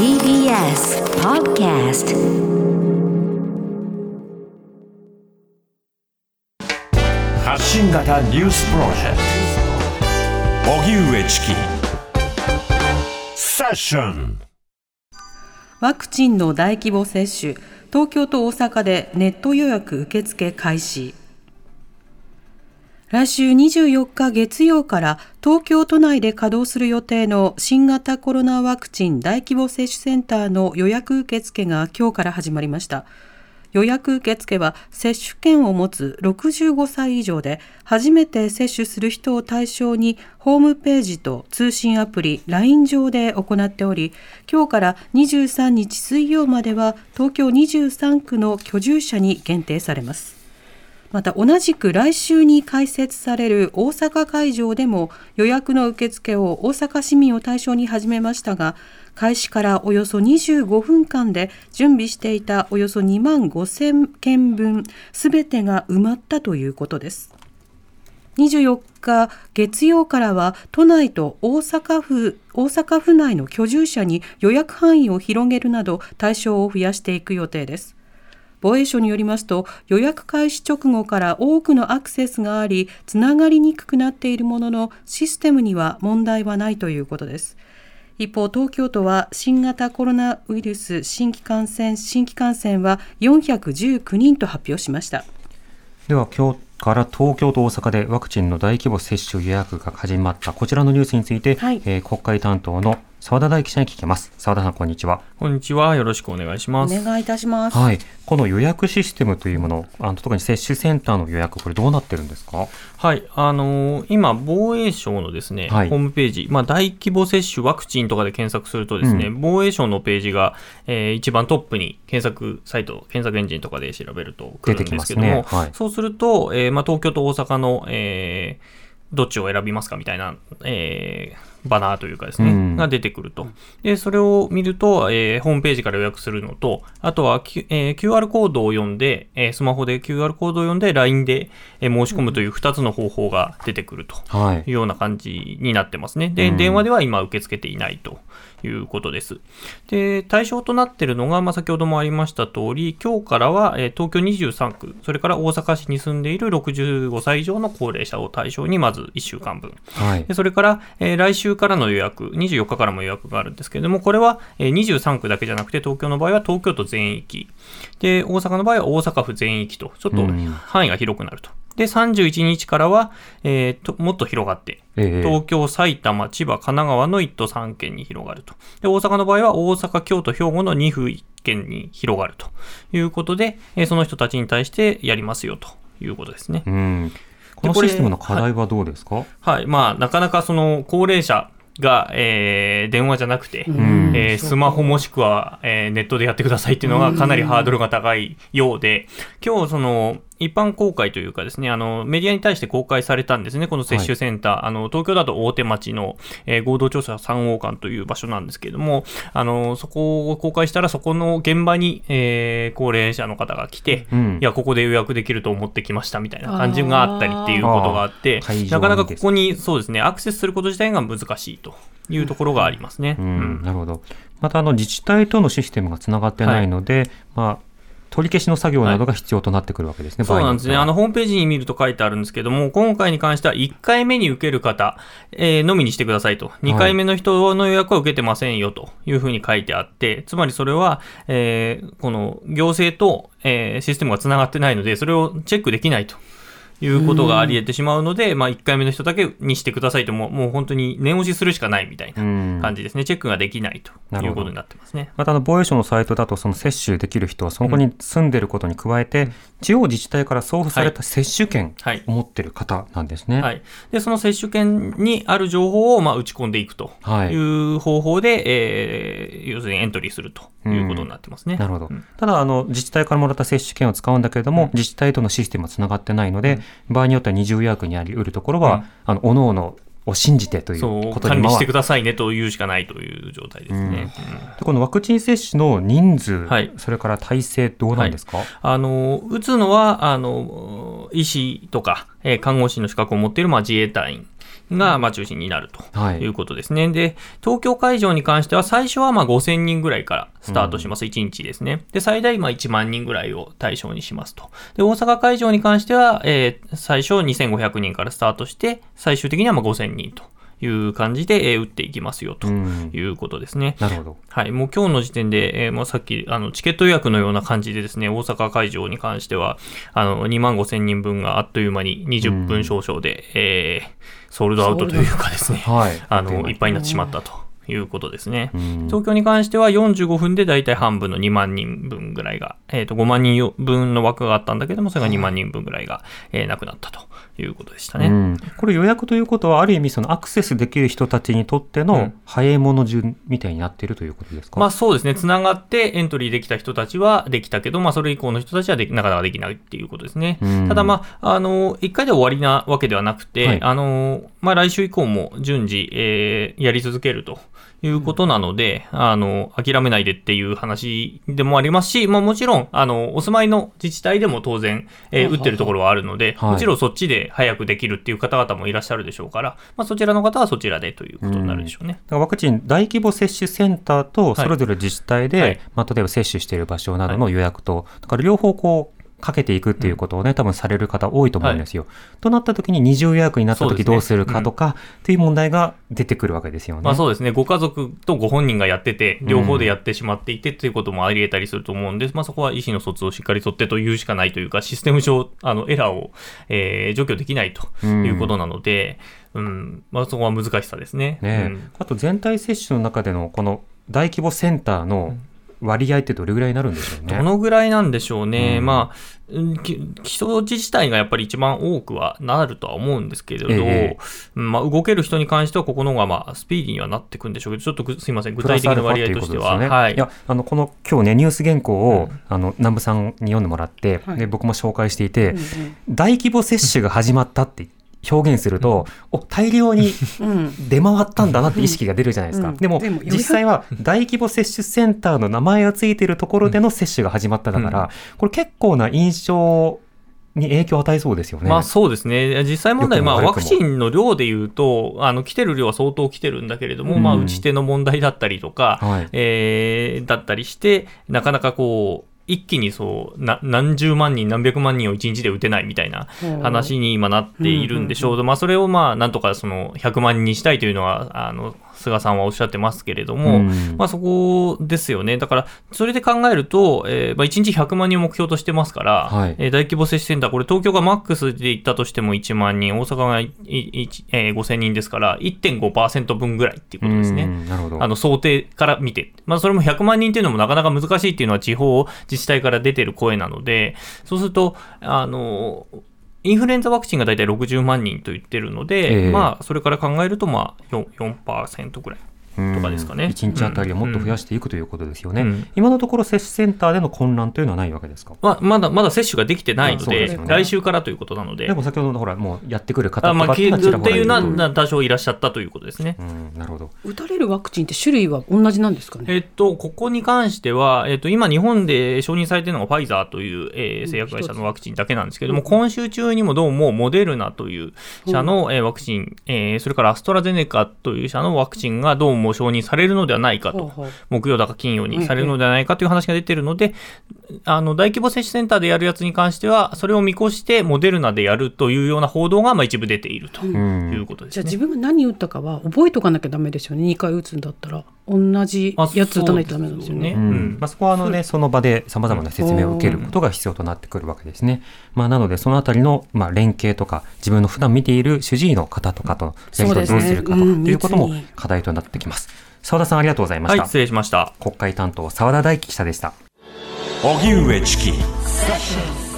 TBS Podcast 発信型ニュースプロジェクト。荻上チキ。セッション。ワクチンの大規模接種。東京と大阪でネット予約受付開始来週24日月曜から東京都内で稼働する予定の新型コロナワクチン大規模接種センターの予約受付が今日から始まりました。予約受付は接種券を持つ65歳以上で初めて接種する人を対象にホームページと通信アプリ LINE 上で行っており今日から23日水曜までは東京23区の居住者に限定されます。また同じく来週に開設される大阪会場でも予約の受付を大阪市民を対象に始めましたが開始からおよそ25分間で準備していたおよそ2万5000件分すべてが埋まったということです。24日月曜からは都内と大阪府大阪府内の居住者に予約範囲を広げるなど対象を増やしていく予定です。防衛省によりますと予約開始直後から多くのアクセスがありつながりにくくなっているもののシステムには問題はないということです。一方東京都は新型コロナウイルス新規感染新規感染は419人と発表しました。では今日から東京と大阪でワクチンの大規模接種予約が始まった。こちらのニュースについて、はい、えー、国会担当の澤田大記者に聞きます。澤田さん、こんにちは。こんにちは。よろしくお願いします。お願いいたします。はい。この予約システムというもの、あの特に接種センターの予約、これどうなってるんですか？はい。あのー、今、防衛省のですね、はい、ホームページ、まあ、大規模接種ワクチンとかで検索するとですね、うん、防衛省のページが、えー、一番トップに検索サイト、検索エンジンとかで調べると来るんですけども、ねはい、そうすると、えー、まあ、東京と大阪の、えー、どっちを選びますかみたいな、えー、バナーというかですね、うん、が出てくると。で、それを見ると、えー、ホームページから予約するのと、あとは、Q えー、QR コードを読んで、えー、スマホで QR コードを読んで LINE で、え申し込むという2つの方法が出てくるというような感じになってますね。で、電話では今受け付けていないということです。で、対象となっているのが、まあ、先ほどもありました通り、今日からは、え東京23区、それから大阪市に住んでいる65歳以上の高齢者を対象に、まず1週間分。はい、でそれから、え来週からの予約、24日からも予約があるんですけれども、これは、え23区だけじゃなくて、東京の場合は東京都全域。で、大阪の場合は大阪府全域と、ちょっと範囲が広くなると。で、31日からは、えー、ともっと広がって、えー、東京、埼玉、千葉、神奈川の1都3県に広がると。で、大阪の場合は大阪、京都、兵庫の2府1県に広がるということで、えー、その人たちに対してやりますよということですね。うんこのシステムの課題はどうですか、はい、はい、まあ、なかなかその高齢者が、えー、電話じゃなくて、うん、えー、スマホもしくは、えー、ネットでやってくださいっていうのがかなりハードルが高いようで、今日その一般公開というかですね、あの、メディアに対して公開されたんですね、この接種センター。はい、あの、東京だと大手町の、えー、合同調査3号館という場所なんですけれども、あの、そこを公開したら、そこの現場に、えー、高齢者の方が来て、うん、いや、ここで予約できると思ってきましたみたいな感じがあったりっていうことがあって、なかなかここに、そうですね、アクセスすること自体が難しいというところがありますね。うん、なるほど。また、あの、自治体とのシステムがつながってないので、はい、まあ、取り消しの作業などが必要となってくるわけですね、はい、そうなんですね。あの、ホームページに見ると書いてあるんですけども、今回に関しては1回目に受ける方、えー、のみにしてくださいと。2回目の人の予約は受けてませんよというふうに書いてあって、つまりそれは、えー、この行政と、えー、システムがつながってないので、それをチェックできないと。いうことがあり得てしまうので、まあ、1回目の人だけにしてくださいとも、もう本当に念押しするしかないみたいな感じですね、チェックができないということになってますね。またあの防衛省のサイトだと、その接種できる人は、そこに住んでることに加えて、うん、地方自治体から送付された接種券を持ってる方なんですね。はい、はい、でその接種券にある情報をまあ打ち込んでいくとい。う方法で、はい、えー、要するにエントリーするということになってますね。なるほど。うん、ただあの、自治体からもらった接種券を使うんだけれども、うん、自治体とのシステムはつながってないので、場合によっては二重予約にあり得るところは、あの、おのおのを信じてということに管理してくださいねというしかないという状態ですね。うん、このワクチン接種の人数、はい、それから体制、どうなんですか、はい、あの打つのはあの医師とか、えー、看護師の資格を持っている、まあ、自衛隊員がまあ中心になるということですね。はい、で、東京会場に関しては最初はまあ5000人ぐらいからスタートします。うん、1日ですね。で、最大まあ1万人ぐらいを対象にしますと。で、大阪会場に関しては、えー、最初2500人からスタートして、最終的にはまあ5000人と。いう感じで、えー、打っていきますよということですね。なるほど。はい。もう今日の時点で、えー、もうさっき、あの、チケット予約のような感じでですね、大阪会場に関しては、あの、2万5千人分があっという間に20分少々で、えー、ソールドアウトというかですね、はい、あの、いっぱいになってしまったと。いうことですね。東京に関しては45分で大体半分の2万人分ぐらいが、えっ、ー、と、5万人分の枠があったんだけども、それが2万人分ぐらいが、えー、なくなったということでしたね。うん、これ予約ということは、ある意味そのアクセスできる人たちにとっての早いもの順みたいになっているということですか、うん、まあそうですね。つながってエントリーできた人たちはできたけど、まあそれ以降の人たちはでなかなかできないっていうことですね。うん、ただまあ、あの、1回で終わりなわけではなくて、はい、あの、まあ来週以降も順次、えー、やり続けるということなので、うん、あの、諦めないでっていう話でもありますし、まあもちろん、あの、お住まいの自治体でも当然、えー、打ってるところはあるので、はい、もちろんそっちで早くできるっていう方々もいらっしゃるでしょうから、まあそちらの方はそちらでということになるでしょうね。うん、ワクチン大規模接種センターと、それぞれ自治体で、はい、まあ例えば接種している場所などの予約と、だから両方こう、かけていくっていうことをね、多分される方多いと思うんですよ。はい、となった時に二重予約になった時どうするかとか、っていう問題が出てくるわけですよね。まあそうですね。ご家族とご本人がやってて、両方でやってしまっていてっていうこともあり得たりすると思うんです。まあそこは意思の疎通をしっかりとってというしかないというか、システム上、あの、エラーを、えー、除去できないということなので、うん、うん、まあそこは難しさですね。ね、うん、あと全体接種の中でのこの大規模センターの割合ってどれぐらいになるんでしょうね。どのぐらいなんでしょうね。うん、まあ、基礎自治体がやっぱり一番多くはなるとは思うんですけれど、えー、まあ、動ける人に関しては、ここの方がまあスピーディーにはなっていくんでしょうけど、ちょっとすみません、具体的な割合としては。ね、はい、いやあのこの今日ね、ニュース原稿を、うん、あの南部さんに読んでもらって、はい、で僕も紹介していて、うんうん、大規模接種が始まったって表現すると、うん、お大量に出回ったんだなって意識が出るじゃないですか、うん、でも実際は大規模接種センターの名前がついているところでの接種が始まっただから、これ結構な印象に影響を与えそうですよね。まあそうですね。実際問題、まあワクチンの量でいうと、あの来てる量は相当来てるんだけれども、うん、まあ打ち手の問題だったりとか、はい、えー、だったりして、なかなかこう、一気にそうな何十万人、何百万人を一日で打てないみたいな話に今なっているんでしょう、まあ、それをまあなんとかその100万人にしたいというのは、あの菅さんはおっしゃってますけれども、うん、まあ、そこですよね、だから、それで考えると、えーまあ、1日100万人を目標としてますから、はい、えー、大規模接種センター、これ、東京がマックスで行ったとしても1万人、大阪が、えー、5000人ですから、1.5%分ぐらいっていうことですね、なるほど。あの想定から見て、まあ、それも100万人っていうのもなかなか難しいっていうのは、地方自治体から出てる声なので、そうすると、あのインフルエンザワクチンが大体60万人と言ってるので、えー、まあ、それから考えると、まあ4、4%ぐらいとかですかね。1日あたりはもっと増やしていくということですよね。うん、今のところ接種センターでの混乱というのはないわけですか、まあ、まだまだ接種ができてないので、でね、来週からということなので。でも先ほどのほら、もうやってくる方とかっていうのはっていうのは多少いらっしゃったということですね。うん、なるほど。打たれるワクチンって種類は同じなんですかね？えっと、ここに関しては、えっと、今日本で承認されているのがファイザーという、えー、製薬会社のワクチンだけなんですけれども、うん、今週中にもどうもモデルナという社の、うん、えー、ワクチン、えー、それからアストラゼネカという社のワクチンがどうも承認されるのではないかと、木曜だか金曜にされるのではないかという話が出ているので、あの大規模接種センターでやるやつに関しては、それを見越してモデルナでやるというような報道がまあ一部出ているということです、ね、じゃあ自分が何打ったかは覚えとかなきゃだめですよね、2回打つんだったら。同じやつ打たないとだめなんですよね。まあ、そこはあの、ね、その場でさまざまな説明を受けることが必要となってくるわけですね。まあ、なので、そのあたりの、まあ、連携とか、自分の普段見ている主治医の方とかとやり取りどうするかということも課題となってきます。澤田さんありがとうございました。はい、失礼しました。国会担当澤田大樹記者でした。荻上チキ。